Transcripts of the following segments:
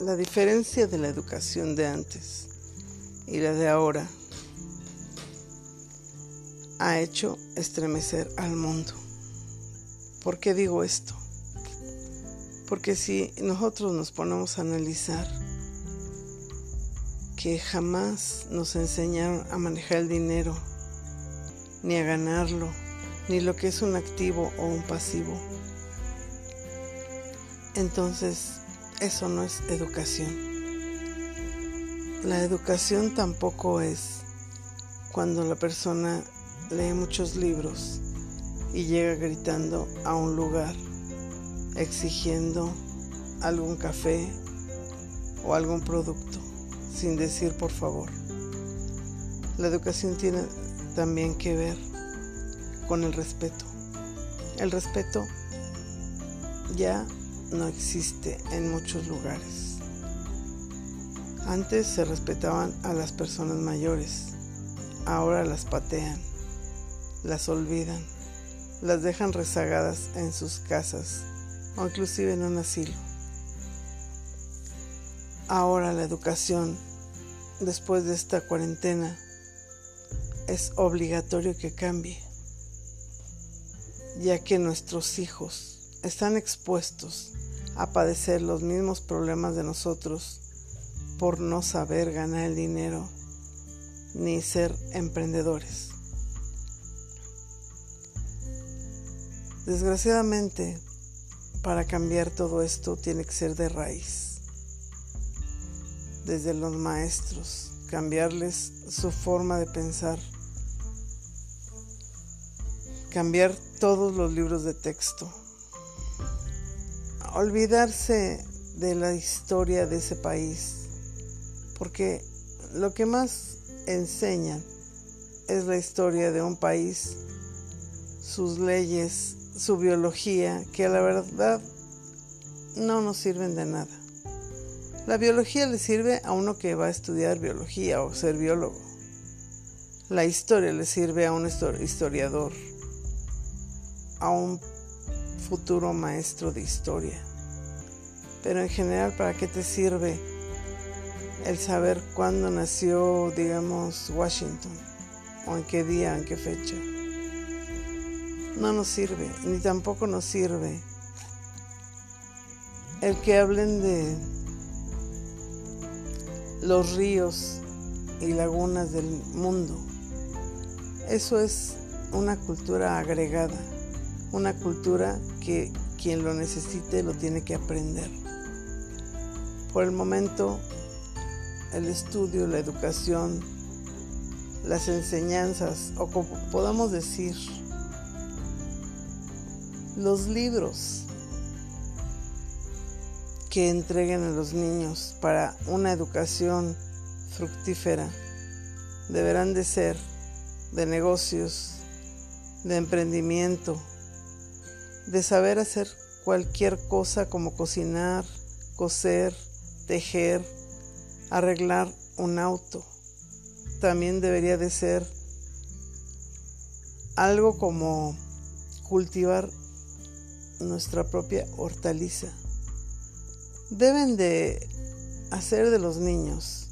La diferencia de la educación de antes y la de ahora ha hecho estremecer al mundo. ¿Por qué digo esto? Porque si nosotros nos ponemos a analizar que jamás nos enseñaron a manejar el dinero, ni a ganarlo, ni lo que es un activo o un pasivo, entonces eso no es educación. La educación tampoco es cuando la persona lee muchos libros y llega gritando a un lugar exigiendo algún café o algún producto sin decir por favor. La educación tiene también que ver con el respeto. El respeto ya no existe en muchos lugares. Antes se respetaban a las personas mayores, ahora las patean, las olvidan, las dejan rezagadas en sus casas o inclusive en un asilo. Ahora la educación, después de esta cuarentena, es obligatorio que cambie, ya que nuestros hijos están expuestos a padecer los mismos problemas de nosotros por no saber ganar el dinero ni ser emprendedores. Desgraciadamente, para cambiar todo esto tiene que ser de raíz, desde los maestros, cambiarles su forma de pensar, cambiar todos los libros de texto, olvidarse de la historia de ese país, porque lo que más enseñan es la historia de un país, sus leyes, su biología, que a la verdad no nos sirven de nada. La biología le sirve a uno que va a estudiar biología o ser biólogo. La historia le sirve a un historiador, a un futuro maestro de historia. Pero en general, ¿para qué te sirve el saber cuándo nació, digamos, Washington? ¿O en qué día, en qué fecha? No nos sirve, ni tampoco nos sirve el que hablen de los ríos y lagunas del mundo. Eso es una cultura agregada una cultura que quien lo necesite lo tiene que aprender. Por el momento, el estudio, la educación, las enseñanzas, o como podamos decir, los libros que entreguen a los niños para una educación fructífera deberán de ser de negocios, de emprendimiento, de saber hacer cualquier cosa como cocinar, coser, tejer, arreglar un auto. También debería de ser algo como cultivar nuestra propia hortaliza. Deben de hacer de los niños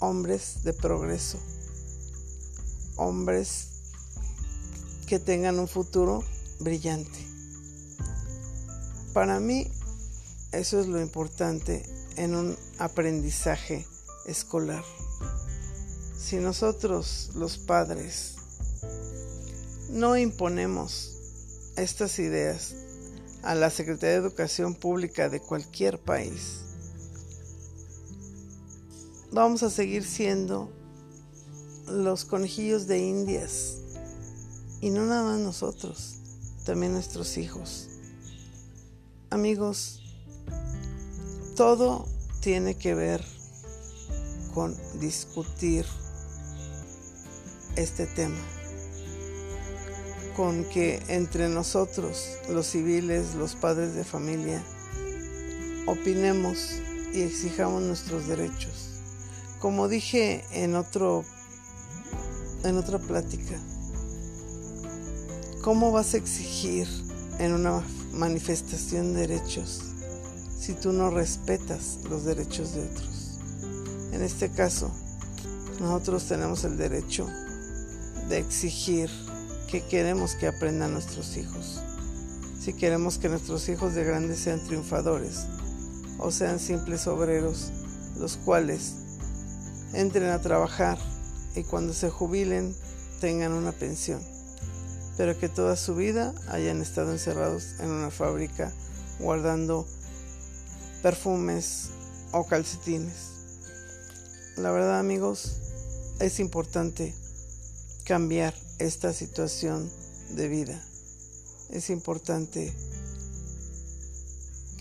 hombres de progreso, hombres que tengan un futuro brillante. Para mí eso es lo importante en un aprendizaje escolar. Si nosotros los padres no imponemos estas ideas a la Secretaría de Educación Pública de cualquier país, vamos a seguir siendo los conejillos de indias. Y no nada más nosotros, también nuestros hijos. Amigos, todo tiene que ver con discutir este tema, con que entre nosotros, los civiles, los padres de familia, opinemos y exijamos nuestros derechos. Como dije en otro en otra plática, ¿cómo vas a exigir en una manifestación de derechos si tú no respetas los derechos de otros. En este caso, nosotros tenemos el derecho de exigir que queremos que aprendan nuestros hijos. Si queremos que nuestros hijos de grandes sean triunfadores o sean simples obreros, los cuales entren a trabajar y cuando se jubilen tengan una pensión, pero que toda su vida hayan estado encerrados en una fábrica guardando perfumes o calcetines. La verdad amigos, es importante cambiar esta situación de vida. Es importante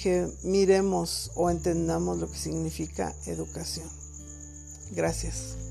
que miremos o entendamos lo que significa educación. Gracias.